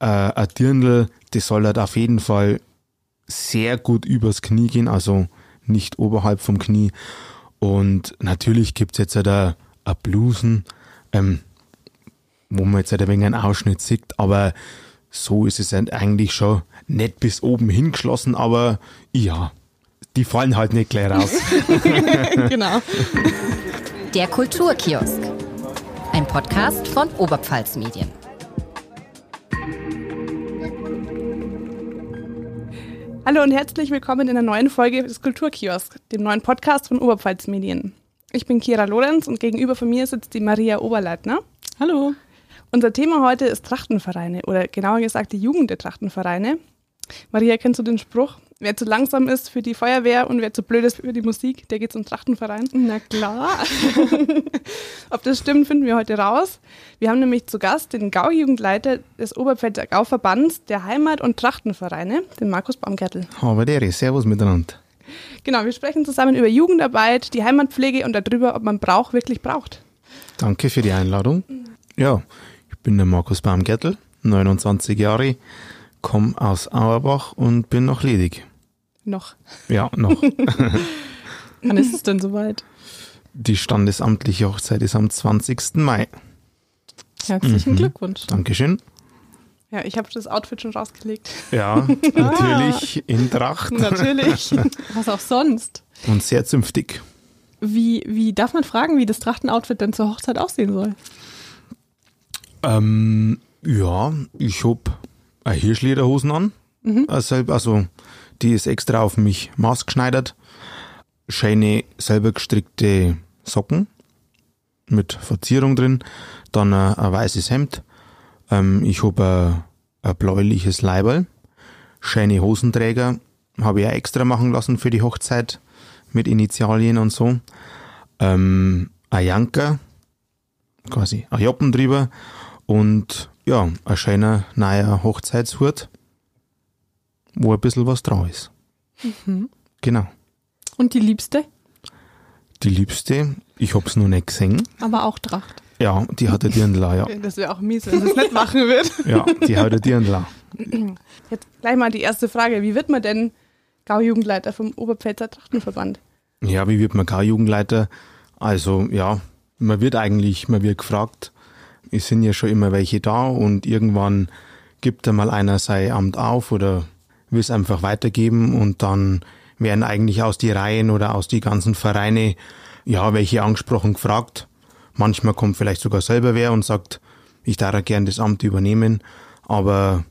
äh, ein Dirndl, das soll halt auf jeden Fall sehr gut übers Knie gehen, also nicht oberhalb vom Knie. Und natürlich gibt's jetzt halt ein, ein Blusen, ähm, wo man jetzt halt ein wenig einen Ausschnitt sieht, aber so ist es halt eigentlich schon nicht bis oben hingeschlossen, aber ja, die fallen halt nicht gleich raus. genau. Der Kulturkiosk. Ein Podcast von Oberpfalz Medien. Hallo und herzlich willkommen in einer neuen Folge des Kulturkiosk, dem neuen Podcast von Oberpfalz Medien. Ich bin Kira Lorenz und gegenüber von mir sitzt die Maria Oberleitner. Hallo. Unser Thema heute ist Trachtenvereine oder genauer gesagt die Jugend der Trachtenvereine. Maria, kennst du den Spruch? Wer zu langsam ist für die Feuerwehr und wer zu blöd ist für die Musik, der geht zum Trachtenverein. Na klar. Ob das stimmt, finden wir heute raus. Wir haben nämlich zu Gast den Gaujugendleiter des Oberpfälzer Gauverbands der Heimat- und Trachtenvereine, den Markus Baumgärtel. Aber der Servus miteinander. Genau, wir sprechen zusammen über Jugendarbeit, die Heimatpflege und darüber, ob man Brauch wirklich braucht. Danke für die Einladung. Ja, ich bin der Markus Baumgärtel, 29 Jahre, komme aus Auerbach und bin noch ledig. Noch. Ja, noch. Wann ist es denn soweit? Die standesamtliche Hochzeit ist am 20. Mai. Herzlichen Mhm. Glückwunsch. Dankeschön. Ja, ich habe das Outfit schon rausgelegt. Ja, natürlich in Tracht Natürlich. Was auch sonst. und sehr zünftig. Wie, wie darf man fragen, wie das Trachtenoutfit denn zur Hochzeit aussehen soll? Ähm, ja, ich hab eine Hirschlederhosen an. Also, also, die ist extra auf mich maßgeschneidert. Schöne, selber gestrickte Socken mit Verzierung drin. Dann ein, ein weißes Hemd. Ähm, ich hab ein, ein bläuliches Leiberl. Schöne Hosenträger. Habe ich auch extra machen lassen für die Hochzeit mit Initialien und so. Ähm, ein Janker, quasi ein Joppen drüber und ja, ein schöner neuer Hochzeitshut, wo ein bisschen was drauf ist. Genau. Und die Liebste? Die Liebste, ich hab's noch nicht gesehen. Aber auch Tracht. Ja, die hat ein Dirndl, ja. Das wäre auch mies, wenn sie es nicht machen wird. Ja, die hat ein Dirndl. Jetzt gleich mal die erste Frage. Wie wird man denn Gaujugendleiter vom Oberpfälzer Trachtenverband? Ja, wie wird man K-Jugendleiter? Also, ja, man wird eigentlich, man wird gefragt. Es sind ja schon immer welche da und irgendwann gibt einmal einer sein Amt auf oder will es einfach weitergeben und dann werden eigentlich aus die Reihen oder aus die ganzen Vereine, ja, welche angesprochen gefragt. Manchmal kommt vielleicht sogar selber wer und sagt, ich darf gern das Amt übernehmen, aber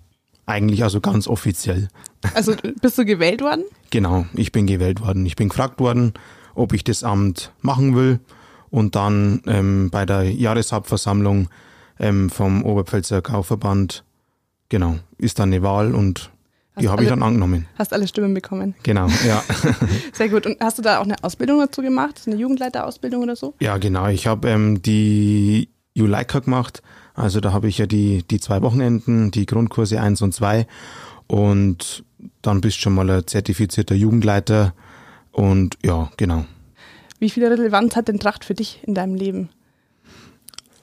eigentlich also ganz offiziell. Also bist du gewählt worden? Genau, ich bin gewählt worden. Ich bin gefragt worden, ob ich das Amt machen will. Und dann ähm, bei der Jahreshauptversammlung ähm, vom Oberpfälzer Kaufverband, genau, ist dann eine Wahl und die Hast habe ich dann angenommen. Hast alle Stimmen bekommen. Genau, ja. Sehr gut. Und hast du da auch eine Ausbildung dazu gemacht? Eine Jugendleiterausbildung oder so? ja, genau. Ich habe ähm, die Juleika gemacht. Also da habe ich ja die, die zwei Wochenenden, die Grundkurse eins und zwei Und dann bist du schon mal ein zertifizierter Jugendleiter. Und ja, genau. Wie viel Relevanz hat denn Tracht für dich in deinem Leben?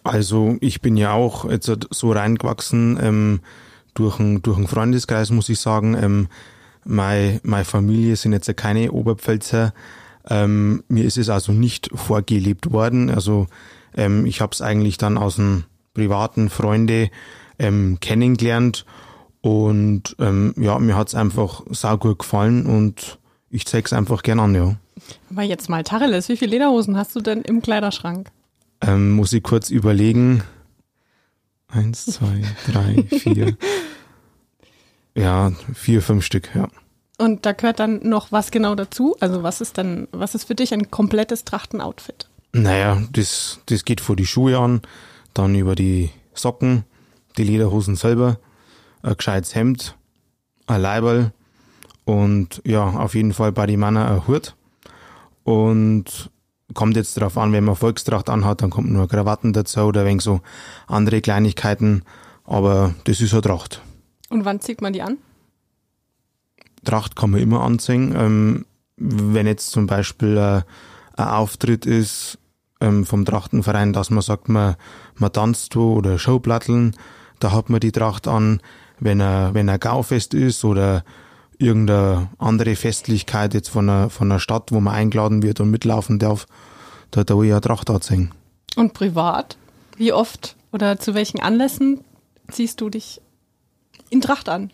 Also ich bin ja auch jetzt so reingewachsen ähm, durch einen durch Freundeskreis, muss ich sagen. Ähm, meine, meine Familie sind jetzt keine Oberpfälzer. Ähm, mir ist es also nicht vorgelebt worden. Also ähm, ich habe es eigentlich dann aus dem privaten Freunde ähm, kennengelernt und ähm, ja, mir hat's einfach saugut gefallen und ich zeig's einfach gern an, ja. Aber jetzt mal Tacheles, wie viele Lederhosen hast du denn im Kleiderschrank? Ähm, muss ich kurz überlegen. Eins, zwei, drei, vier. Ja, vier, fünf Stück, ja. Und da gehört dann noch was genau dazu? Also was ist dann, was ist für dich ein komplettes Trachtenoutfit? Naja, das, das geht vor die Schuhe an, dann über die Socken, die Lederhosen selber, ein gescheites Hemd, ein Leiberl und ja, auf jeden Fall bei die Männer ein Hut. Und kommt jetzt darauf an, wenn man Volkstracht anhat, dann kommt nur Krawatten dazu oder ein wenig so andere Kleinigkeiten. Aber das ist eine Tracht. Und wann zieht man die an? Tracht kann man immer anziehen. Ähm, wenn jetzt zum Beispiel äh, ein Auftritt ist ähm, vom Trachtenverein, dass man sagt, man, man tanzt wo oder Showplatteln, da hat man die Tracht an. wenn er, wenn er Gaufest ist oder irgendeine andere Festlichkeit jetzt von einer, von einer Stadt, wo man eingeladen wird und mitlaufen darf, da, da ich eine Tracht anziehen. Und privat? Wie oft oder zu welchen Anlässen ziehst du dich in Tracht an?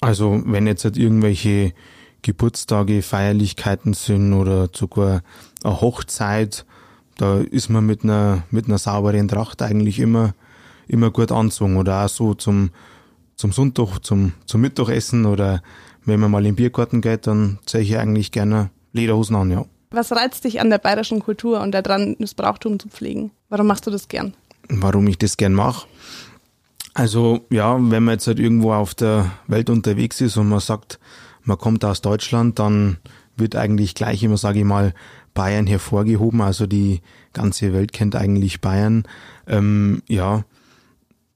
Also wenn jetzt halt irgendwelche Geburtstage, Feierlichkeiten sind oder sogar eine Hochzeit, da ist man mit einer, mit einer sauberen Tracht eigentlich immer, immer gut anzogen. Oder auch so zum, zum Sonntag, zum, zum Mittagessen oder wenn man mal in den Biergarten geht, dann ziehe ich eigentlich gerne Lederhosen an, ja. Was reizt dich an der bayerischen Kultur und daran, das Brauchtum zu pflegen? Warum machst du das gern? Warum ich das gern mache? Also ja, wenn man jetzt halt irgendwo auf der Welt unterwegs ist und man sagt, man kommt aus Deutschland, dann wird eigentlich gleich immer, sage ich mal, Bayern hervorgehoben. Also die ganze Welt kennt eigentlich Bayern. Ähm, ja,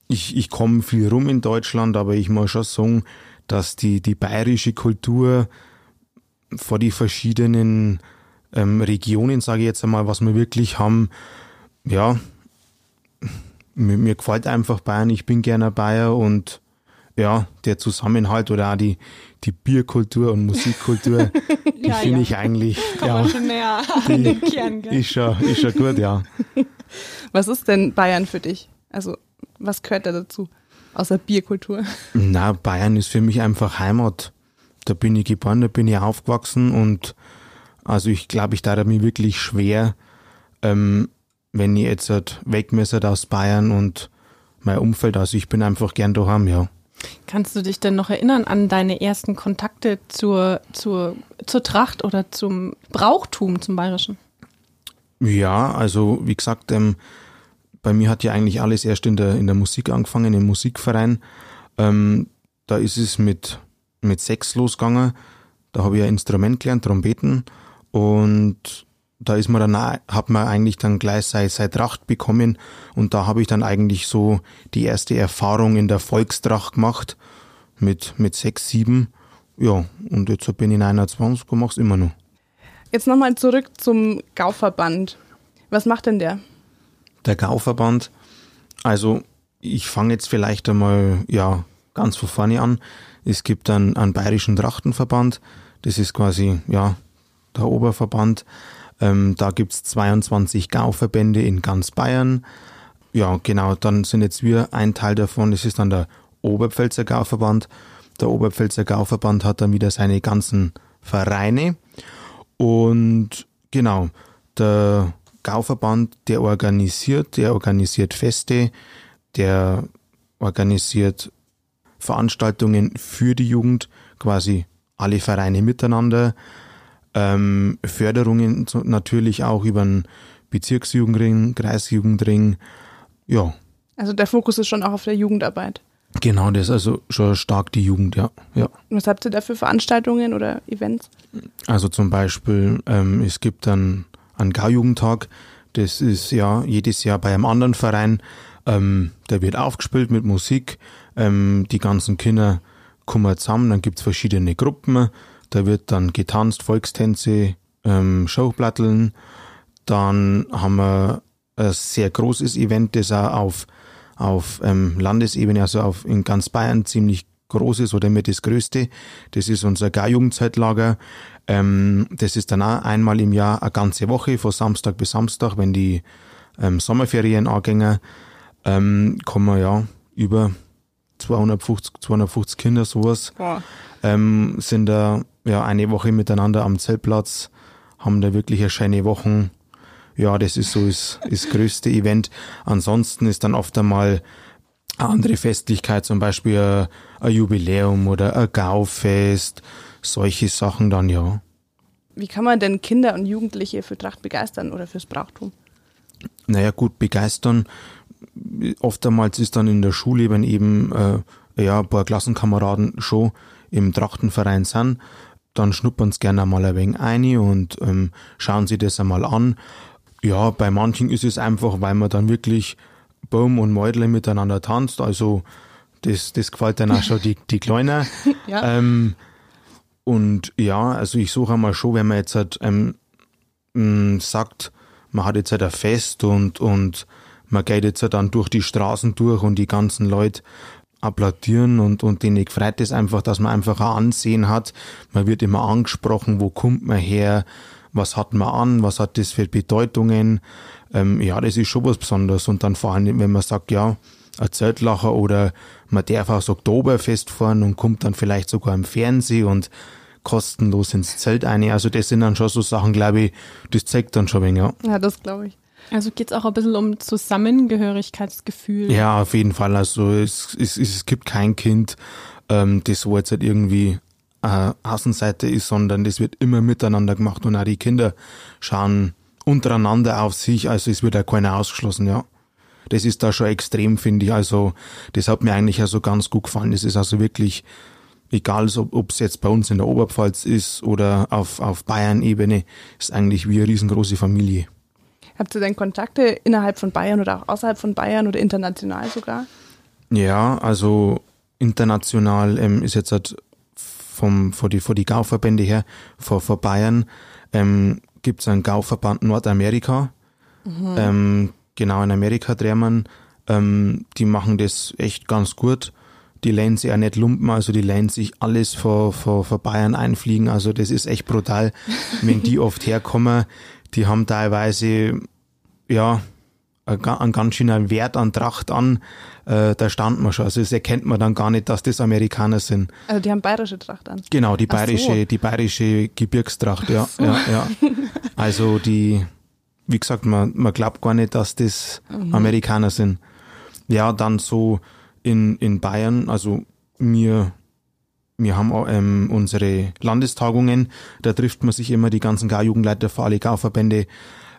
ich, ich komme viel rum in Deutschland, aber ich muss schon sagen, dass die, die bayerische Kultur vor die verschiedenen ähm, Regionen, sage ich jetzt einmal, was wir wirklich haben, ja, mir, mir gefällt einfach Bayern, ich bin gerne Bayer und ja, der Zusammenhalt oder auch die, die Bierkultur und Musikkultur, die Ja, finde ja. ich eigentlich Kommen ja, schon näher an den Kern, gell? ist, schon, ist schon gut, ja. Was ist denn Bayern für dich? Also, was gehört da dazu? Außer Bierkultur. Na, Bayern ist für mich einfach Heimat. Da bin ich geboren, da bin ich aufgewachsen und also ich glaube, ich darf mir wirklich schwer, ähm, wenn ich jetzt halt weg müsste aus Bayern und mein Umfeld, also ich bin einfach gern daheim, ja. Kannst du dich denn noch erinnern an deine ersten Kontakte zur, zur, zur Tracht oder zum Brauchtum, zum Bayerischen? Ja, also wie gesagt, ähm, bei mir hat ja eigentlich alles erst in der, in der Musik angefangen, im Musikverein. Ähm, da ist es mit, mit sechs losgegangen. Da habe ich ein Instrument gelernt, Trompeten. Und da ist man dann, hat man eigentlich dann gleich seine, seine Tracht bekommen. Und da habe ich dann eigentlich so die erste Erfahrung in der Volkstracht gemacht. Mit, mit sechs, sieben. Ja, und jetzt bin ich 21 und mache es immer noch. Jetzt nochmal zurück zum Gauverband. Was macht denn der? Der Gauverband. Also ich fange jetzt vielleicht einmal ja ganz von vorne an. Es gibt einen, einen bayerischen Trachtenverband. Das ist quasi ja der Oberverband. Ähm, da gibt's 22 Gauverbände in ganz Bayern. Ja, genau, dann sind jetzt wir ein Teil davon. Das ist dann der Oberpfälzer Gauverband. Der Oberpfälzer Gauverband hat dann wieder seine ganzen Vereine. Und genau, der Gauverband, der organisiert, der organisiert Feste, der organisiert Veranstaltungen für die Jugend, quasi alle Vereine miteinander, ähm, Förderungen natürlich auch über den Bezirksjugendring, Kreisjugendring, ja, Also der Fokus ist schon auch auf der Jugendarbeit. genau, das ist also schon stark die Jugend, ja, ja. Was habt ihr da für Veranstaltungen oder Events? Also zum Beispiel, ähm, es gibt dann einen Gaujugendtag, das ist ja jedes Jahr bei einem anderen Verein, ähm, der wird aufgespielt mit Musik, ähm, die ganzen Kinder kommen zusammen, dann gibt's verschiedene Gruppen, da wird dann getanzt, Volkstänze, ähm, Showplatteln, dann haben wir ein sehr großes Event, das auch auf, auf ähm, Landesebene, also auf, in ganz Bayern ziemlich groß ist oder mit das größte. Das ist unser Gar-Jugendzeitlager. Ähm, das ist dann auch einmal im Jahr eine ganze Woche, von Samstag bis Samstag, wenn die ähm, Sommerferien angehen, ähm, kommen ja über 250, 250 Kinder, sowas ähm, sind da ja eine Woche miteinander am Zeltplatz, haben da wirklich eine schöne Wochen. Ja, das ist so das, das größte Event. Ansonsten ist dann oft einmal eine andere Festlichkeit, zum Beispiel ein, ein Jubiläum oder ein Gaufest, solche Sachen dann, ja. Wie kann man denn Kinder und Jugendliche für Tracht begeistern oder fürs Brauchtum? Naja, gut, begeistern. Oftmals ist dann in der Schule, wenn eben äh, ja, ein paar Klassenkameraden schon im Trachtenverein sind, dann schnuppern sie gerne mal ein wenig ein und ähm, schauen sie das einmal an. Ja, bei manchen ist es einfach, weil man dann wirklich Baum und Mäudle miteinander tanzt. Also das, das gefällt dann auch schon die, die Kleiner. Ja. Ähm, und ja, also ich suche einmal schon, wenn man jetzt halt, ähm, mh, sagt, man hat jetzt halt ein Fest und, und man geht jetzt halt dann durch die Straßen durch und die ganzen Leute applaudieren und, und denen gefreut es einfach, dass man einfach ein Ansehen hat. Man wird immer angesprochen, wo kommt man her, was hat man an, was hat das für Bedeutungen. Ähm, ja, das ist schon was Besonderes. Und dann vor allem, wenn man sagt, ja, ein Zeltlacher oder man darf auch das Oktoberfest fahren und kommt dann vielleicht sogar im Fernsehen und kostenlos ins Zelt ein. Also das sind dann schon so Sachen, glaube ich, das zeigt dann schon ein wenig, ja. Ja, das glaube ich. Also geht es auch ein bisschen um Zusammengehörigkeitsgefühl. Ja, auf jeden Fall. Also es, es, es gibt kein Kind, ähm, das so jetzt halt irgendwie äh, Außenseite ist, sondern das wird immer miteinander gemacht und auch die Kinder schauen untereinander auf sich, also es wird auch keiner ausgeschlossen, ja. Das ist da schon extrem, finde ich. Also das hat mir eigentlich also ganz gut gefallen. Das ist also wirklich egal, ob es jetzt bei uns in der Oberpfalz ist oder auf, auf Bayern-Ebene, ist eigentlich wie eine riesengroße Familie. Habt ihr denn Kontakte innerhalb von Bayern oder auch außerhalb von Bayern oder international sogar? Ja, also international ähm, ist jetzt halt vom, vor die, vor die Gauverbände her, vor, vor Bayern, ähm, gibt es einen Gauverband Nordamerika. Mhm. Ähm, genau in Amerika drehen ähm, die machen das echt ganz gut. Die lernen sich auch nicht lumpen, also die lernen sich alles vor, vor, vor Bayern einfliegen. Also das ist echt brutal, wenn die oft herkommen. Die haben teilweise, ja, einen ganz schönen Wert an Tracht an, äh, da stand man schon. Also das erkennt man dann gar nicht, dass das Amerikaner sind. Also die haben bayerische Tracht an. Genau, die bayerische, so. die bayerische Gebirgstracht, ja, so. ja, ja. Also die, wie gesagt, man, man glaubt gar nicht, dass das mhm. Amerikaner sind. Ja, dann so in, in Bayern, also mir wir haben ähm, unsere Landestagungen, da trifft man sich immer die ganzen Gar-Jugendleiter für alle Gar-Verbände.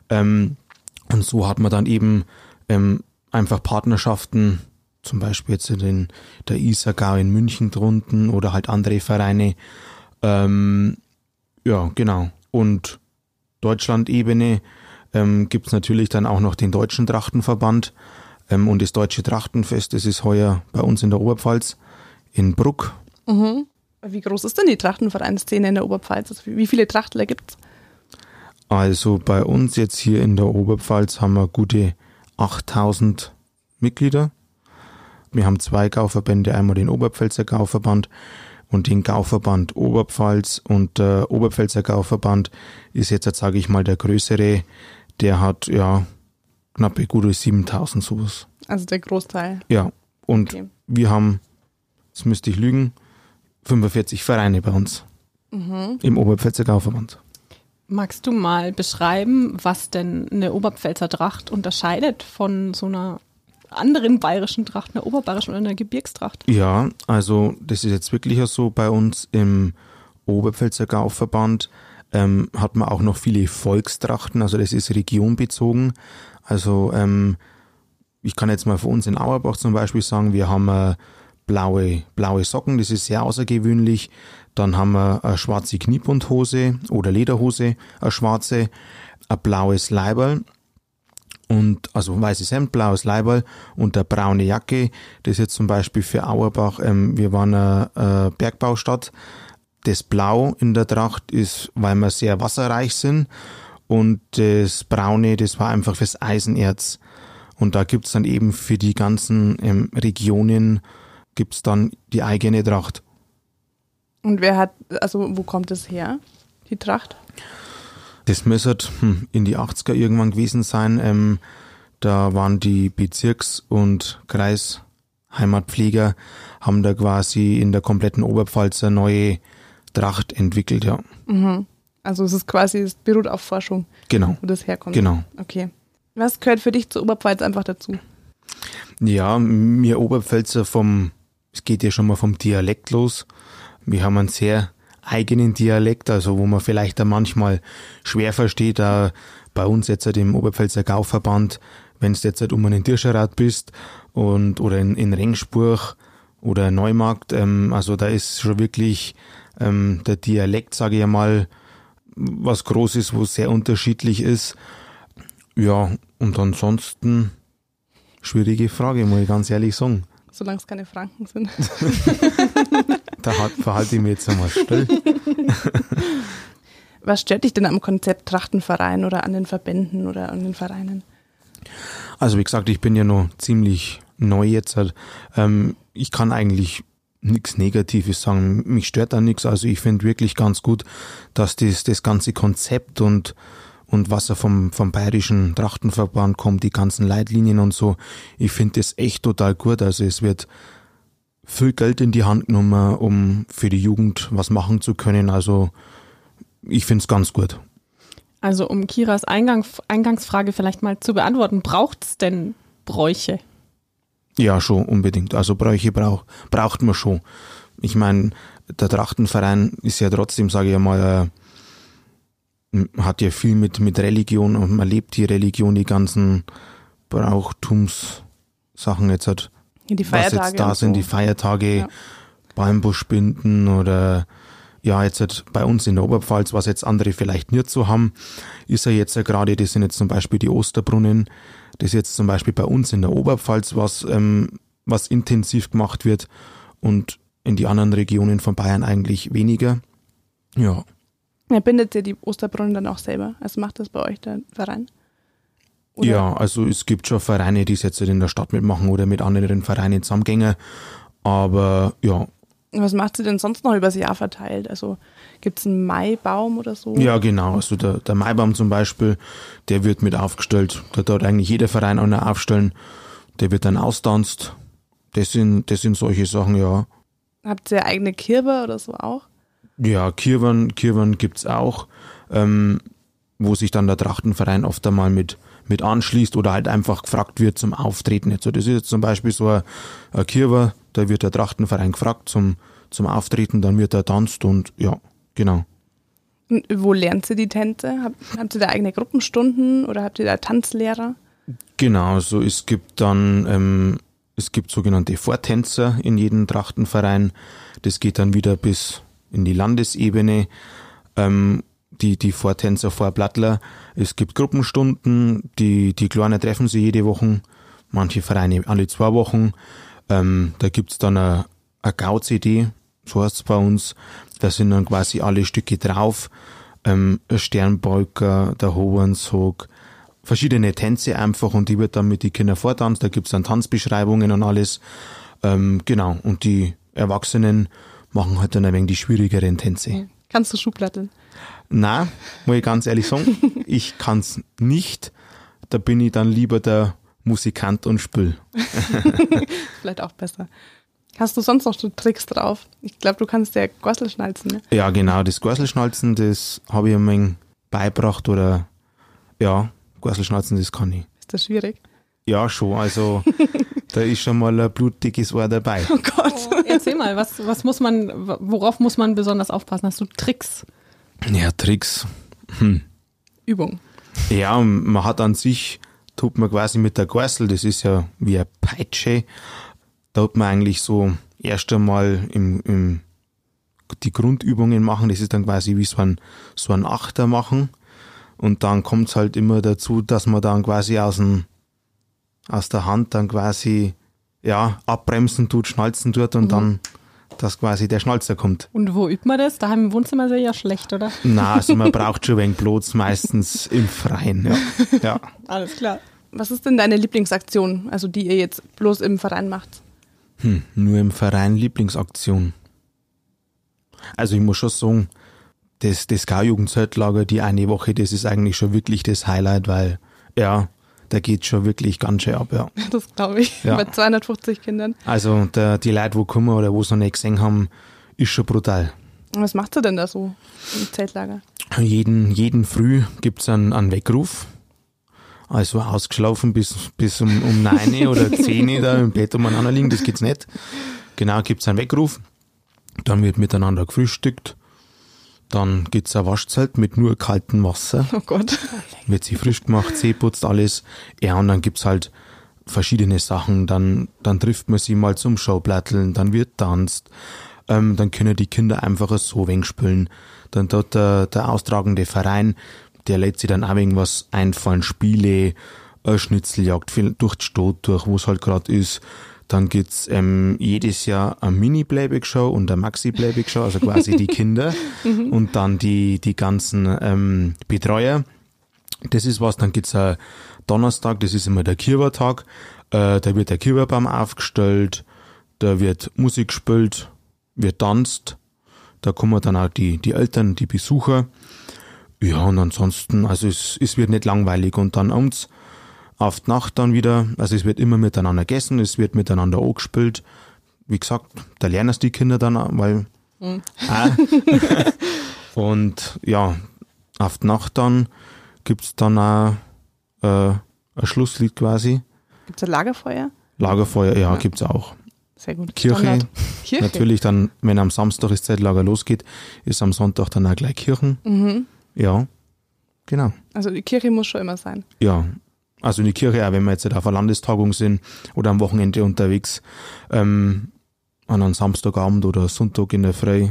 Ähm, und so hat man dann eben ähm, einfach Partnerschaften, zum Beispiel jetzt in der Isargau in München drunten oder halt andere Vereine. Ähm, ja, genau. Und Deutschland-Ebene ähm, gibt natürlich dann auch noch den Deutschen Trachtenverband ähm, und das Deutsche Trachtenfest. Das ist heuer bei uns in der Oberpfalz in Bruck. Mhm. Wie groß ist denn die Trachtenvereinsszene in der Oberpfalz? Also wie viele Trachtler gibt es? Also bei uns jetzt hier in der Oberpfalz haben wir gute 8000 Mitglieder. Wir haben zwei Gauverbände, einmal den Oberpfälzer Gauverband und den Gauverband Oberpfalz. Und der Oberpfälzer Gauverband ist jetzt, sage ich mal, der größere. Der hat ja knappe gute 7000 sowas. Also der Großteil. Ja. Und okay. wir haben, jetzt müsste ich lügen, 45 Vereine bei uns mhm. im Oberpfälzer Gauverband. Magst du mal beschreiben, was denn eine Oberpfälzer Tracht unterscheidet von so einer anderen bayerischen Tracht, einer oberbayerischen oder einer Gebirgstracht? Ja, also das ist jetzt wirklich so bei uns im Oberpfälzer Gauverband ähm, hat man auch noch viele Volkstrachten, also das ist regionbezogen. Also ähm, ich kann jetzt mal für uns in Auerbach zum Beispiel sagen, wir haben äh, blaue, blaue Socken, das ist sehr außergewöhnlich. Dann haben wir eine schwarze Kniebundhose oder Lederhose, eine schwarze, ein blaues Leiberl und also weißes Hemd, blaues Leiberl und eine braune Jacke. Das ist jetzt zum Beispiel für Auerbach, ähm, wir waren eine, eine Bergbaustadt. Das Blau in der Tracht ist, weil wir sehr wasserreich sind und das Braune, das war einfach fürs Eisenerz. Und da gibt's dann eben für die ganzen ähm, Regionen gibt's dann die eigene Tracht. Und wer hat, also wo kommt das her, die Tracht? Das müsste hm, in die 80er irgendwann gewesen sein. Ähm, da waren die Bezirks- und Kreisheimatpfleger, haben da quasi in der kompletten Oberpfalz eine neue Tracht entwickelt, ja. Mhm. Also es ist quasi, es beruht auf Forschung. Genau. Wo das herkommt. Genau. Okay. Was gehört für dich zur Oberpfalz einfach dazu? Ja, mir Oberpfälzer vom, es geht ja schon mal vom Dialekt los. Wir haben einen sehr eigenen Dialekt, also wo man vielleicht da manchmal schwer versteht, da bei uns jetzt halt im Oberpfälzer Gauverband, wenn du jetzt halt um einen Tirscherrat bist und oder in, in Rengsburg oder Neumarkt, ähm, also da ist schon wirklich ähm, der Dialekt, sage ich mal, was groß ist, wo sehr unterschiedlich ist. Ja, und ansonsten schwierige Frage, muss ich ganz ehrlich sagen. Solange es keine Franken sind. da verhalte ich mich jetzt einmal still. Was stört dich denn am Konzept Trachtenverein oder an den Verbänden oder an den Vereinen? Also wie gesagt, ich bin ja noch ziemlich neu jetzt. Ähm, ich kann eigentlich nichts Negatives sagen. Mich stört da nichts. Also ich finde wirklich ganz gut, dass das, das ganze Konzept und, und was er vom, vom Bayerischen Trachtenverband kommt, die ganzen Leitlinien und so, ich finde das echt total gut. Also es wird viel Geld in die Hand genommen, um für die Jugend was machen zu können. Also ich finde es ganz gut. Also um Kiras Eingang, Eingangsfrage vielleicht mal zu beantworten, braucht es denn Bräuche? Ja, schon unbedingt. Also Bräuche brauch, braucht man schon. Ich meine, der Trachtenverein ist ja trotzdem, sage ich mal, äh, hat ja viel mit, mit Religion und man lebt die Religion, die ganzen Brauchtumssachen jetzt hat. Die Feiertage. Was jetzt da sind, so. die Feiertage, Ja. Beinbuschbinden oder ja, jetzt halt bei uns in der Oberpfalz, was jetzt andere vielleicht nicht so haben, ist ja jetzt ja gerade, das sind jetzt zum Beispiel die Osterbrunnen, das ist jetzt zum Beispiel bei uns in der Oberpfalz, was, ähm, was intensiv gemacht wird und in die anderen Regionen von Bayern eigentlich weniger. Ja, Ja, bindet ihr die Osterbrunnen dann auch selber? Also macht das bei euch der Verein? Oder- ja, also es gibt schon Vereine, die es jetzt in der Stadt mitmachen oder mit anderen Vereinen zusammengängen, aber ja, Was macht sie denn sonst noch übers Jahr verteilt? Also gibt es einen Maibaum oder so? Ja, genau. Also der, der Maibaum zum Beispiel, der wird mit aufgestellt. Da dort eigentlich jeder Verein einer aufstellen. Der wird dann austanzt. Das sind, das sind solche Sachen, ja. Habt ihr eigene Kirbe oder so auch? Ja, Kirwan, Kirwan gibt's auch, ähm, wo sich dann der Trachtenverein oft einmal mit, mit anschließt oder halt einfach gefragt wird zum Auftreten. Jetzt, so, das ist jetzt zum Beispiel so ein, ein Kirwa, da wird der Trachtenverein gefragt zum, zum Auftreten, dann wird er tanzt und ja, genau. Und wo lernt ihr die Tänze? Habt, habt ihr da eigene Gruppenstunden oder habt ihr da Tanzlehrer? Genau, also es gibt dann, ähm, es gibt sogenannte Vortänzer in jedem Trachtenverein. Das geht dann wieder bis in die Landesebene. Ähm, die, die Vortänzer, Vorblattler. Es gibt Gruppenstunden, die, die Kleinen treffen sich jede Woche. Manche Vereine alle zwei Wochen. Ähm, da gibt's dann eine, eine Gau-CD, so heißt's bei uns. Da sind dann quasi alle Stücke drauf. Ähm, Sternbolker, der Hohenshoek, verschiedene Tänze einfach und die wird dann mit den Kindern vortanzt. Da gibt's dann Tanzbeschreibungen und alles. Ähm, genau. Und die Erwachsenen machen halt dann ein wenig die schwierigeren Tänze. Kannst du Schublatteln? Na, muss ich ganz ehrlich sagen, ich kann's nicht. Da bin ich dann lieber der Musikant und Spül. Vielleicht auch besser. Hast du sonst noch so Tricks drauf? Ich glaube, du kannst ja Gossel schnalzen, ne? Ja, genau, das Gorselschnalzen, das habe ich mir beibracht oder ja, Gorselschnalzen, das kann ich. Ist das schwierig? Ja, schon, also da ist schon mal ein blutiges Ohr dabei. Oh Gott. Erzähl mal, was, was muss man, worauf muss man besonders aufpassen? Hast du Tricks? Ja, Tricks. Übung. Ja, man hat an sich, tut man quasi mit der Gorsel, das ist ja wie eine Peitsche, da hat man eigentlich so erst einmal im, im, die Grundübungen machen, das ist dann quasi wie so ein, so ein Achter machen. Und dann kommt's halt immer dazu, dass man dann quasi aus, dem, aus der Hand dann quasi ja, abbremsen tut, schnalzen tut und dann, dass quasi der Schnalzer kommt. Und wo übt man das? Daheim im Wohnzimmer sehr ja schlecht, oder? Na, also man braucht schon wenig Platz, meistens im Freien, ja. ja. Alles klar. Was ist denn deine Lieblingsaktion, also die ihr jetzt bloß im Verein macht? Hm, nur im Verein Lieblingsaktion. Also ich muss schon sagen, das, das Gau-Jugendzeltlager, die eine Woche, das ist eigentlich schon wirklich das Highlight, weil, ja, da geht schon wirklich ganz schön ab, ja. Das glaube ich. Ja. Bei 250 Kindern. Also der, die Leute, wo kommen oder wo es noch nicht gesehen haben, ist schon brutal. Und was macht ihr denn da so im Zeltlager? Jeden, jeden Früh gibt's einen, einen Weckruf. Also ausgeschlafen bis, bis um, um 9 oder 10 da im Bett umeinander liegen, das geht's nicht. Genau, gibt's einen Weckruf. Dann wird miteinander gefrühstückt. Dann gibt's ein Waschzelt mit nur kaltem Wasser. Oh Gott. Wird sie frisch gemacht, Zeh putzt alles. Ja, und dann gibt's halt verschiedene Sachen. Dann, dann trifft man sie mal zum Showplatteln, dann wird tanzt. Ähm, dann können die Kinder einfach so wenig spielen. Dann dort der, der austragende Verein, der lädt sich dann auch irgendwas einfallen, Spiele, eine Schnitzeljagd viel durch die Stadt durch, wo es halt gerade ist. Dann gibt's ähm, jedes Jahr eine Mini-Playback-Show und eine Maxi-Playback-Show, also quasi die Kinder und dann die, die ganzen ähm, Betreuer. Das ist was, dann gibt's ein Donnerstag, das ist immer der Kirbertag, äh, da wird der Kirberbaum aufgestellt, Da wird Musik gespielt, wird tanzt. Da kommen dann auch die, die Eltern, die Besucher. Ja, und ansonsten, also es, es wird nicht langweilig. Und dann abends auf die Nacht dann wieder, also es wird immer miteinander gegessen, es wird miteinander angespielt. Wie gesagt, da lernen es die Kinder dann auch, weil. Ah. und ja, auf die Nacht dann gibt's dann auch äh, ein Schlusslied quasi. Gibt es ein Lagerfeuer? Lagerfeuer, ja, gibt's auch. Sehr gut. Kirche, Standard. Kirche. Natürlich dann, wenn am Samstag das Zeltlager losgeht, ist am Sonntag dann auch gleich Kirchen. Mhm. Ja, genau. Also die Kirche muss schon immer sein. Ja, also in die Kirche, auch wenn wir jetzt auf einer Landestagung sind oder am Wochenende unterwegs, ähm, an einem Samstagabend oder Sonntag in der Früh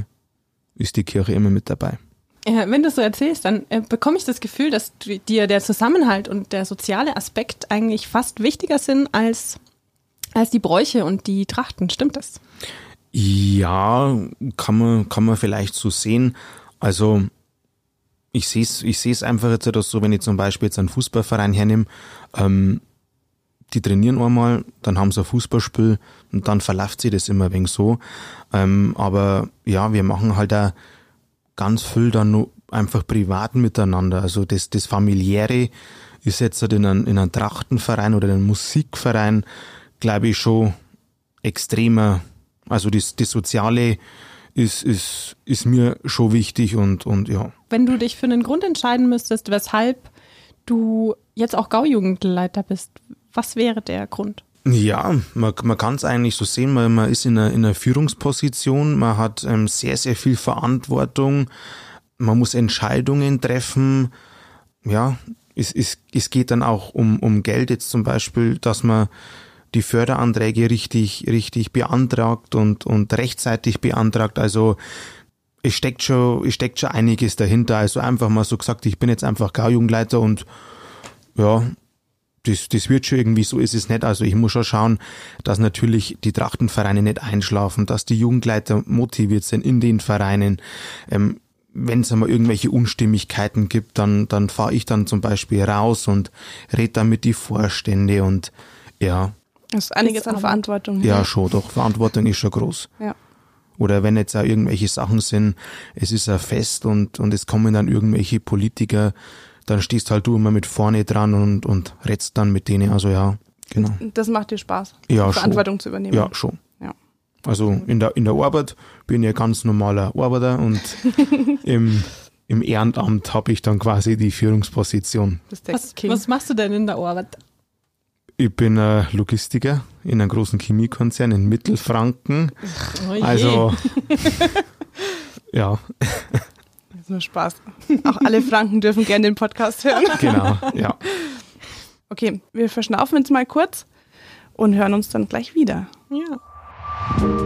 ist die Kirche immer mit dabei. Ja, wenn du so erzählst, dann äh, bekomme ich das Gefühl, dass dir der Zusammenhalt und der soziale Aspekt eigentlich fast wichtiger sind als, als die Bräuche und die Trachten. Stimmt das? Ja, kann man, kann man vielleicht so sehen. Also ich sehe es ich einfach jetzt so, wenn ich zum Beispiel jetzt einen Fußballverein hernehme, ähm, die trainieren einmal, dann haben sie ein Fußballspiel und dann verläuft sie das immer wenig so. Ähm, aber ja, wir machen halt da ganz viel dann nur einfach privat miteinander. Also das, das Familiäre ist jetzt halt in einem, in einem Trachtenverein oder in einem Musikverein, glaube ich, schon extremer. Also das, das Soziale ist, ist, ist mir schon wichtig und, und ja. Wenn du dich für einen Grund entscheiden müsstest, weshalb du jetzt auch Gaujugendleiter bist, was wäre der Grund? Ja, man, man kann es eigentlich so sehen, man, man ist in einer, in einer Führungsposition, man hat ähm, sehr, sehr viel Verantwortung, man muss Entscheidungen treffen. Ja, es, es, es geht dann auch um, um Geld jetzt zum Beispiel, dass man die Förderanträge richtig, richtig beantragt und, und rechtzeitig beantragt. Also es steckt schon, es steckt schon einiges dahinter. Also einfach mal so gesagt, ich bin jetzt einfach Gaujugendleiter und ja, das, das wird schon irgendwie so ist es nicht. Also ich muss schon schauen, dass natürlich die Trachtenvereine nicht einschlafen, dass die Jugendleiter motiviert sind in den Vereinen. Ähm, wenn es einmal irgendwelche Unstimmigkeiten gibt, dann, dann fahre ich dann zum Beispiel raus und rede dann mit die Vorstände und ja, Das ist einiges an Verantwortung. ja schon, doch, Verantwortung ist schon groß. Ja. Oder wenn jetzt auch irgendwelche Sachen sind, es ist ein Fest und, und es kommen dann irgendwelche Politiker, dann stehst halt du immer mit vorne dran und, und redst dann mit denen. Also ja, genau. Das macht dir Spaß, Ja, schon. Verantwortung zu übernehmen. Ja, schon. Ja. Also in der, in der Arbeit bin ich ein ganz normaler Arbeiter und im, im Ehrenamt habe ich dann quasi die Führungsposition. Das ist der Was, was machst du denn in der Arbeit? Ich bin äh, Logistiker in einem großen Chemiekonzern in Mittelfranken. Oh je. Also ja, nur Spaß. Auch alle Franken dürfen gerne den Podcast hören. genau, ja. Okay, wir verschnaufen jetzt mal kurz und hören uns dann gleich wieder. ja.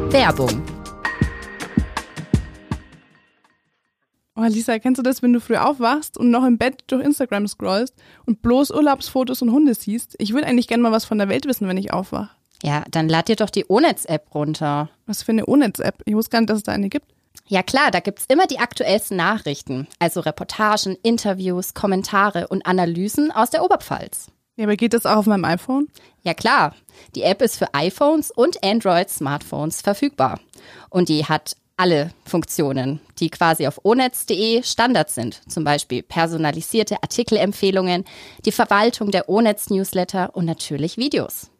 Werbung. Oh, Lisa, kennst du das, wenn du früh aufwachst und noch im Bett durch Instagram scrollst und bloß Urlaubsfotos und Hunde siehst? Ich würde eigentlich gerne mal was von der Welt wissen, wenn ich aufwache. Ja, dann lad dir doch die Onetz-App runter. Was für eine Onetz-App? Ich wusste gar nicht, dass es da eine gibt. Ja klar, da gibt's immer die aktuellsten Nachrichten, also Reportagen, Interviews, Kommentare und Analysen aus der Oberpfalz. Ja, aber geht das auch auf meinem iPhone? Ja klar, die App ist für iPhones und Android-Smartphones verfügbar. Und die hat alle Funktionen, die quasi auf onetz.de Standard sind. Zum Beispiel personalisierte Artikelempfehlungen, die Verwaltung der Onetz-Newsletter und natürlich Videos.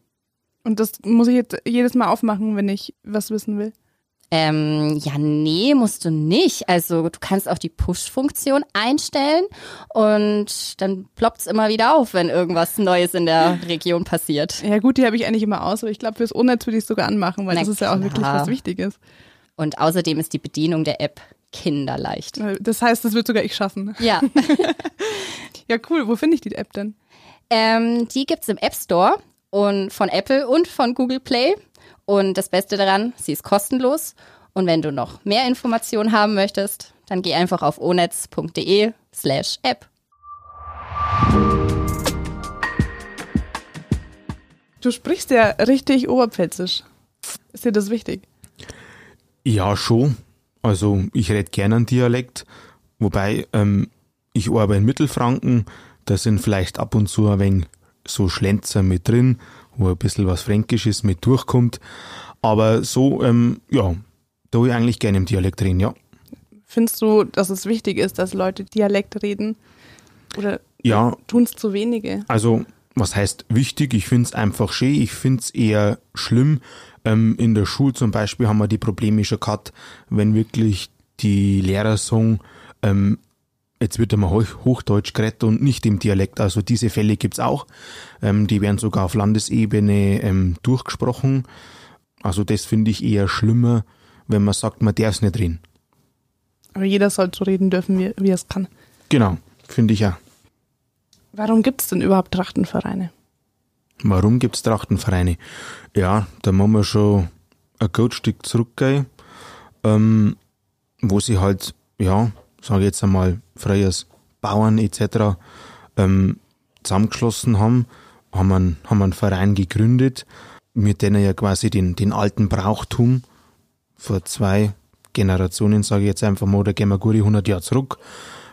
Und das muss ich jetzt jedes Mal aufmachen, wenn ich was wissen will. Ähm, ja, nee, musst du nicht. Also du kannst auch die Push-Funktion einstellen und dann ploppt's immer wieder auf, wenn irgendwas Neues in der Region passiert. Ja gut, die habe ich eigentlich immer aus, aber ich glaube, fürs Onetz würde ich es sogar anmachen, weil Na das ist ja auch klar. wirklich was Wichtiges. Und außerdem ist die Bedienung der App kinderleicht. Das heißt, das wird sogar ich schaffen. Ja, Ja, cool. Wo finde ich die App denn? ähm, die gibt's im App Store und von Apple und von Google Play. Und das Beste daran, sie ist kostenlos. Und wenn du noch mehr Informationen haben möchtest, dann geh einfach auf onetz.de slash app. Du sprichst ja richtig oberpfälzisch. Ist dir das wichtig? Ja, schon. Also ich rede gerne einen Dialekt, wobei ähm, ich arbeite in Mittelfranken, da sind vielleicht ab und zu ein wenig so Schlenzer mit drin, wo ein bisschen was Fränkisches mit durchkommt. Aber so, ähm, ja, da ich eigentlich gerne im Dialekt reden, ja. Findest du, dass es wichtig ist, dass Leute Dialekt reden? Oder Ja, tun es zu wenige? Also, was heißt wichtig? Ich finde es einfach schön. Ich finde es eher schlimm. Ähm, in der Schule zum Beispiel haben wir die Probleme schon gehabt, wenn wirklich die Lehrer sagen, ähm, jetzt wird einmal Hoch- Hochdeutsch geredet und nicht im Dialekt. Also diese Fälle gibt's auch. Ähm, die werden sogar auf Landesebene ähm, durchgesprochen. Also das finde ich eher schlimmer, wenn man sagt, man darf es nicht reden. Aber jeder soll so reden dürfen, wie, wie er es kann. Genau, finde ich ja. Warum gibt es denn überhaupt Trachtenvereine? Warum gibt's Trachtenvereine? Ja, da muss man schon ein gutes Stück zurückgehen, ähm, wo sie halt, ja, sage ich jetzt einmal, freies Bauern etc. Ähm, zusammengeschlossen haben, haben einen, haben einen Verein gegründet, mit denen ja quasi den, den alten Brauchtum vor zwei Generationen, sage ich jetzt einfach mal, oder gehen wir gute 100 Jahre zurück,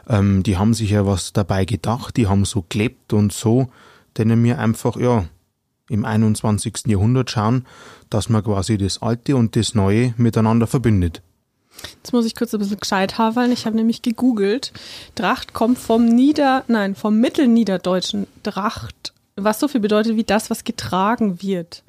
ähm, die haben sich ja was dabei gedacht, die haben so gelebt und so, denen wir einfach, ja, im 21. Jahrhundert schauen, dass man quasi das Alte und das Neue miteinander verbindet. Jetzt muss ich kurz ein bisschen gescheit haveln. Ich habe nämlich gegoogelt. Tracht kommt vom Nieder, nein, vom Mittelniederdeutschen Tracht, was so viel bedeutet wie das, was getragen wird.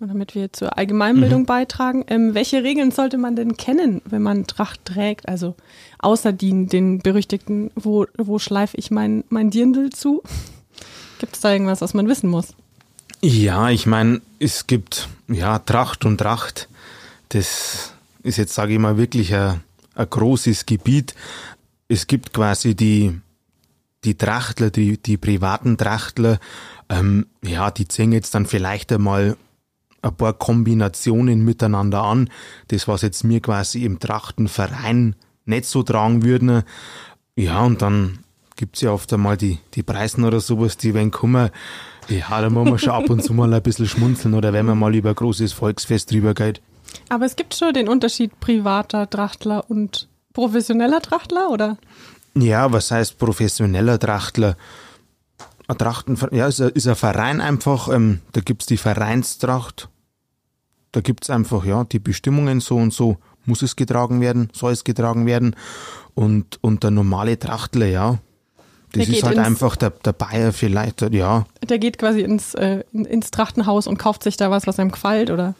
Nur damit wir zur Allgemeinbildung beitragen. Ähm, welche Regeln sollte man denn kennen, wenn man Tracht trägt? Also außer den, den berüchtigten, wo, wo schleife ich mein, mein Dirndl zu? Gibt es da irgendwas, was man wissen muss? Ja, ich meine, es gibt ja Tracht und Tracht. Das ist jetzt, sage ich mal, wirklich ein, ein großes Gebiet. Es gibt quasi die, die Trachtler, die, die privaten Trachtler, ähm, ja, die ziehen jetzt dann vielleicht einmal ein paar Kombinationen miteinander an. Das, was jetzt mir quasi im Trachtenverein nicht so tragen würden. Ja, und dann gibt's ja oft einmal die, die Preisen oder sowas, die wenn kommen. Ja, da muss man schon ab und zu mal ein bisschen schmunzeln oder wenn man mal über ein großes Volksfest drüber geht. Aber es gibt schon den Unterschied privater Trachtler und professioneller Trachtler, oder? Ja, was heißt professioneller Trachtler? Ein Trachten, ja, ist ein, ist ein Verein einfach, ähm, da gibt's die Vereinstracht, da gibt's einfach, ja, die Bestimmungen so und so, muss es getragen werden, soll es getragen werden? Und, und der normale Trachtler, ja, das Der geht ist halt ins- einfach der, der Bayer vielleicht, ja, Der geht quasi ins, äh, in- ins Trachtenhaus und kauft sich da was, was einem gefällt, oder?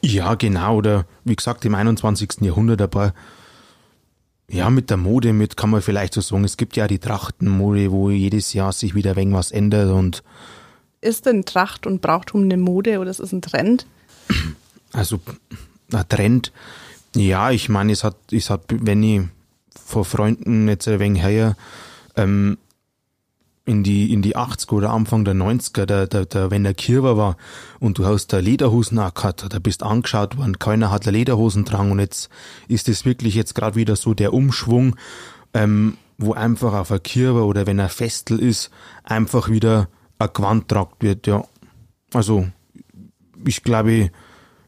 Ja, genau. Oder wie gesagt, im 21. Jahrhundert ein paar, ja, mit der Mode, mit kann man vielleicht so sagen. Es gibt ja die Trachtenmode, wo jedes Jahr sich wieder ein wenig was ändert und Ist denn Tracht und Brauchtum eine Mode oder ist es ein Trend? also ein Trend. Ja, ich meine, es hat, es hat, wenn ich vor Freunden jetzt ein wenig her, ähm, in die, in die 80er oder Anfang der 90er, der, der, der, wenn der Kirber war und du hast da Lederhosen auch gehabt, da bist angeschaut worden, keiner hat Lederhosen tragen und jetzt ist es wirklich jetzt gerade wieder so der Umschwung, ähm, wo einfach auf ein Kirber oder wenn ein Festel ist, einfach wieder ein Gewand tragt wird, ja. Also, ich glaube,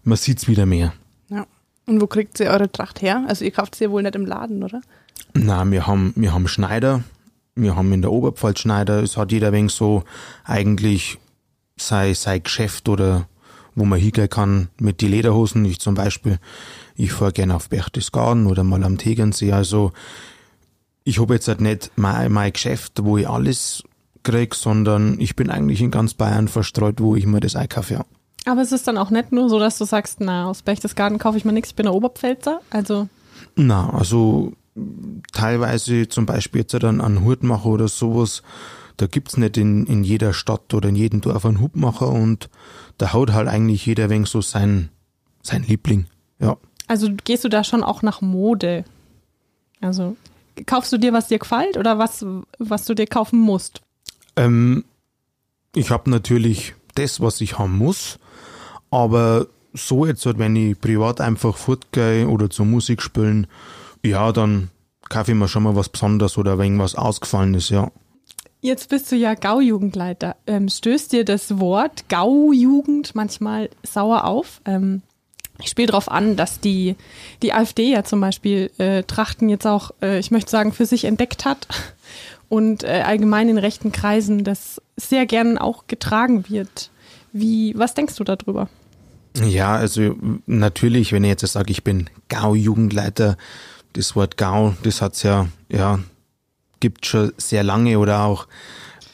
man sieht's wieder mehr. Ja. Und wo kriegt ihr eure Tracht her? Also ihr kauft sie ja wohl nicht im Laden, oder? Na, wir haben, wir haben Schneider, wir haben in der Oberpfalz Schneider, es hat jeder wenig so eigentlich sein, sein Geschäft oder wo man hingehen kann mit die Lederhosen. Ich zum Beispiel, ich fahre gerne auf Berchtesgaden oder mal am Tegernsee. Also ich habe jetzt halt nicht mein, mein Geschäft, wo ich alles krieg, sondern ich bin eigentlich in ganz Bayern verstreut, wo ich mir das einkaufe. Ja. Aber es ist dann auch nicht nur so, dass du sagst, na, aus Berchtesgaden kaufe ich mir nichts, ich bin der Oberpfälzer. Also, Na, also teilweise zum Beispiel jetzt dann einen Hutmacher oder sowas, da gibt's nicht in, in jeder Stadt oder in jedem Dorf einen Hutmacher und da haut halt eigentlich jeder wenig so sein, sein Liebling. Ja. also gehst du da schon auch nach Mode? Also, kaufst du dir, was dir gefällt oder was, was du dir kaufen musst? Ähm, ich habe natürlich das, was ich haben muss, aber so jetzt halt, wenn ich privat einfach fortgehe oder zur Musik spielen, ja, dann kaufe ich mir schon mal was Besonderes oder wenn was ausgefallen ist, ja. Jetzt bist du ja Gaujugendleiter. Ähm, stößt dir das Wort Gaujugend manchmal sauer auf? Ähm, ich spiele darauf an, dass die, die AfD ja zum Beispiel äh, Trachten jetzt auch, äh, ich möchte sagen, für sich entdeckt hat und äh, allgemein in rechten Kreisen das sehr gern auch getragen wird. Wie, was denkst du darüber? Ja, also natürlich, wenn ich jetzt sage, ich bin Gau-Jugendleiter, das Wort Gau, das hat's ja, ja, gibt schon sehr lange oder auch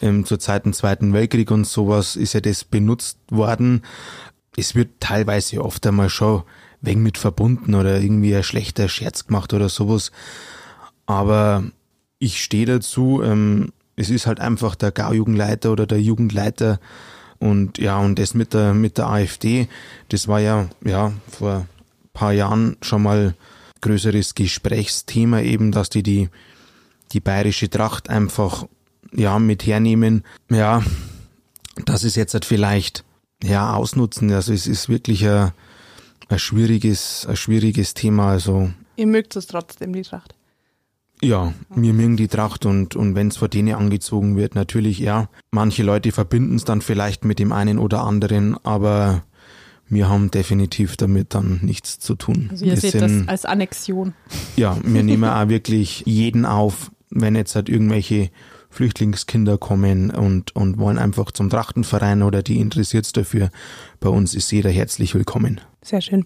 ähm, zur Zeit des Zweiten Weltkrieg und sowas ist ja das benutzt worden. Es wird teilweise oft einmal schon wegen mit verbunden oder irgendwie ein schlechter Scherz gemacht oder sowas. Aber ich stehe dazu, ähm, es ist halt einfach der Gau-Jugendleiter oder der Jugendleiter und ja, und das mit der, mit der AfD, das war ja, ja, vor paar Jahren schon mal größeres Gesprächsthema eben, dass die die, die bayerische Tracht einfach, ja, mit hernehmen. Ja, das ist jetzt halt vielleicht, ja, ausnutzen. Also es ist wirklich ein, ein schwieriges, ein schwieriges Thema. Also Ihr mögt es trotzdem, die Tracht. ja, mir mögen die Tracht und, und wenn es vor denen angezogen wird, natürlich ja. Manche Leute verbinden es dann vielleicht mit dem einen oder anderen, aber wir haben definitiv damit dann nichts zu tun. Also ihr wir seht das als Annexion. ja, wir nehmen auch wirklich jeden auf, wenn jetzt halt irgendwelche Flüchtlingskinder kommen und, und wollen einfach zum Trachtenverein oder die interessiert's dafür. Bei uns ist jeder herzlich willkommen. Sehr schön.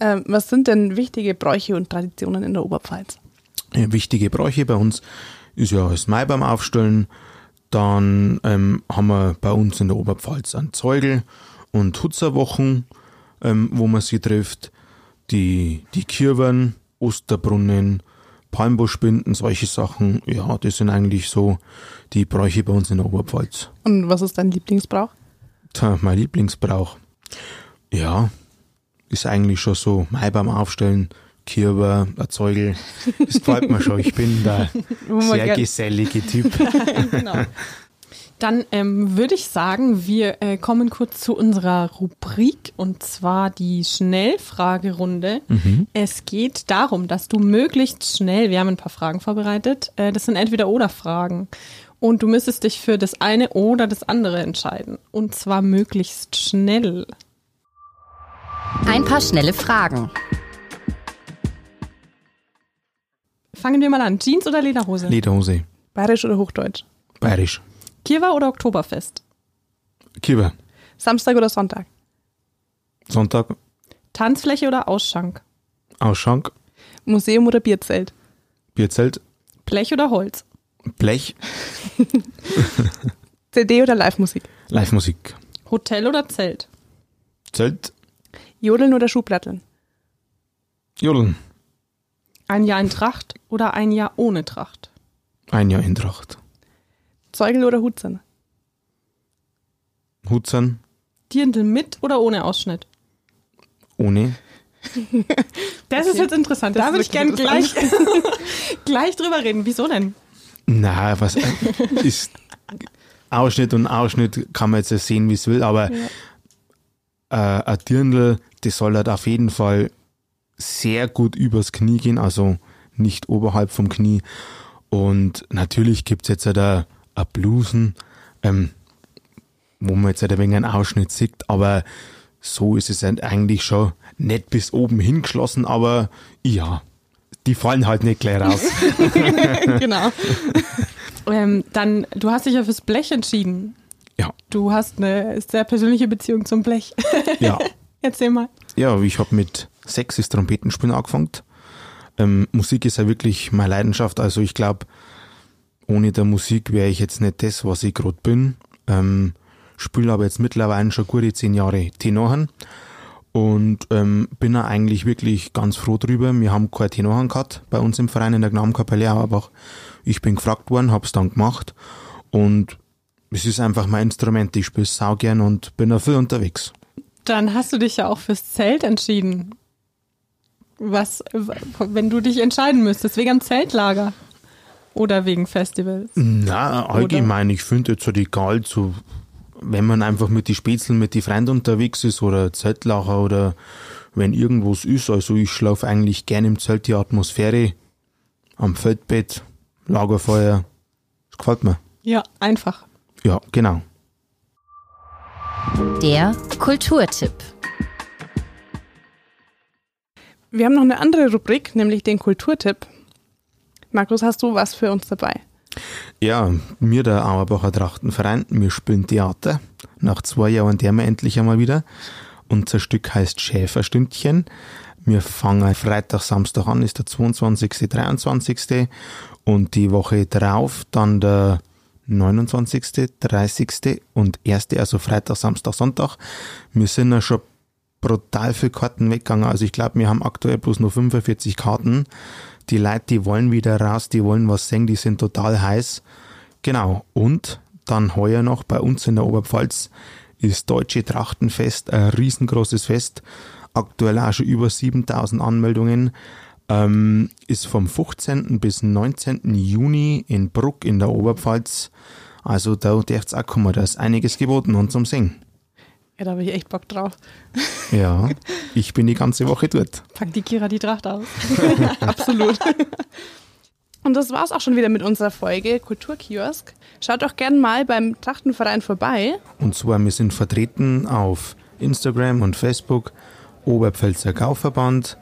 Ähm, was sind denn wichtige Bräuche und Traditionen in der Oberpfalz? Äh, wichtige Bräuche bei uns ist ja das Mai beim Aufstellen. Dann ähm, haben wir bei uns in der Oberpfalz einen Zeugel und Hutzerwochen, ähm, wo man sie trifft. Die, die Kirwen, Osterbrunnen, Palmbuschbinden, solche Sachen. Ja, das sind eigentlich so die Bräuche bei uns in der Oberpfalz. Und was ist dein Lieblingsbrauch? Tja, mein Lieblingsbrauch. Ja, ist eigentlich schon so Mai beim Aufstellen, Kirber, ein Zeugel. Das gefällt mir schon. Ich bin man sehr gesellige Typ. genau. Dann ähm, würde ich sagen, wir äh, kommen kurz zu unserer Rubrik und zwar die Schnellfragerunde. Es geht darum, dass du möglichst schnell, wir haben ein paar Fragen vorbereitet, äh, das sind entweder oder Fragen und du müsstest dich für das eine oder das andere entscheiden und zwar möglichst schnell. Ein paar schnelle Fragen. Fangen wir mal an. Jeans oder Lederhose? Lederhose, Bayerisch oder Hochdeutsch? bayerisch. Kirwa oder Oktoberfest? Kirber, Samstag oder Sonntag? Sonntag, Tanzfläche oder Ausschank? Ausschank, Museum oder Bierzelt? Bierzelt, Blech oder Holz? Blech, CD oder Live-Musik? Live-Musik. Hotel oder Zelt? Zelt, Jodeln oder Schuhplatteln? Jodeln, Ein Jahr in Tracht oder ein Jahr ohne Tracht? ein Jahr in Tracht. Zeugel oder Hutzern? Hutzern, Dirndl mit oder ohne Ausschnitt? ohne. Das ist jetzt interessant. Das da würde ich gern wirklich gleich, gleich drüber reden. Wieso denn? Na, was äh, ist Ausschnitt und Ausschnitt kann man jetzt ja sehen, wie es will, aber äh, ein Dirndl, das soll halt auf jeden Fall sehr gut übers Knie gehen, also nicht oberhalb vom Knie. Und natürlich gibt's jetzt halt ein, Blusen, ähm, wo man jetzt halt ein wenig einen Ausschnitt sieht, aber so ist es halt eigentlich schon nicht bis oben hingeschlossen, aber ja, die fallen halt nicht gleich raus. genau. Ähm, dann, du hast dich ja fürs Blech entschieden. ja, Du hast eine sehr persönliche Beziehung zum Blech. ja. Erzähl mal. Ja, ich habe mit sechs das Trompetenspielen angefangen. Ähm, Musik ist ja wirklich meine Leidenschaft. Also ich glaube, ohne der Musik wäre ich jetzt nicht das, was ich gerade bin. Ähm, spiele aber jetzt mittlerweile schon gute zehn Jahre Tenorhorn und ähm, bin da eigentlich wirklich ganz froh drüber. Wir haben kein Tenorhorn gehabt bei uns im Verein in der Gnadenkapelle Auerbach. Ich bin gefragt worden, hab's dann gemacht und es ist einfach mein Instrument. Ich spiele sau gern und bin da viel unterwegs. Dann hast du dich ja auch fürs Zelt entschieden. Was, wenn du dich entscheiden müsstest, wegen einem Zeltlager oder wegen Festivals? Na, allgemein, ich finde jetzt halt egal, so, wenn man einfach mit die Spätzeln, mit die Freunden unterwegs ist oder Zeltlacher oder wenn irgendwas ist, also ich schlafe eigentlich gerne im Zelt, die Atmosphäre, am Feldbett, Lagerfeuer, das gefällt mir. Ja, einfach. Ja, genau. Der Kulturtipp. Wir haben noch eine andere Rubrik, nämlich den Kulturtipp. Markus, hast du was für uns dabei? Ja, mir der Auerbacher Trachtenverein, wir spielen Theater. Nach zwei Jahren der wir endlich einmal wieder. Unser Stück heißt Schäferstündchen. Wir fangen Freitag, Samstag an, ist der 22., 23. Und die Woche drauf dann der 29., 30. und 1., also Freitag, Samstag, Sonntag. Wir sind ja schon brutal viele Karten weggegangen. Also ich glaube, wir haben aktuell bloß nur 45 Karten. Die Leute, die wollen wieder raus, die wollen was sehen, die sind total heiß. Genau. Und dann heuer noch bei uns in der Oberpfalz ist Deutsche Trachtenfest, ein riesengroßes Fest. Aktuell auch schon über 7000 Anmeldungen. Ähm, ist vom 15. bis 19. Juni in Bruck in der Oberpfalz. Also da dürft's auch kommen, da ist einiges geboten und zum Singen. Ja, da habe ich echt Bock drauf. Ja, ich bin die ganze Woche dort. Packt die Kira die Tracht aus. Absolut. Und das war's auch schon wieder mit unserer Folge Kulturkiosk. Schaut doch gern mal beim Trachtenverein vorbei. Und zwar, wir sind vertreten auf Instagram und Facebook, Oberpfälzer Gauverband.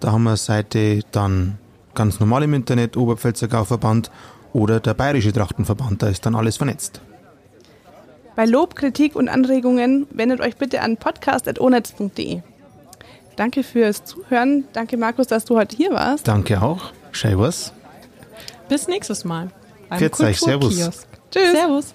Da haben wir eine Seite dann ganz normal im Internet, Oberpfälzer Gauverband oder der Bayerische Trachtenverband. Da ist dann alles vernetzt. Bei Lob, Kritik und Anregungen wendet euch bitte an podcast.onetz.de. Danke fürs Zuhören. Danke, Markus, dass du heute hier warst. Danke auch. Servus. Bis nächstes Mal. beim Pfiat euch, servus. Kulturkiosk. Tschüss. Servus.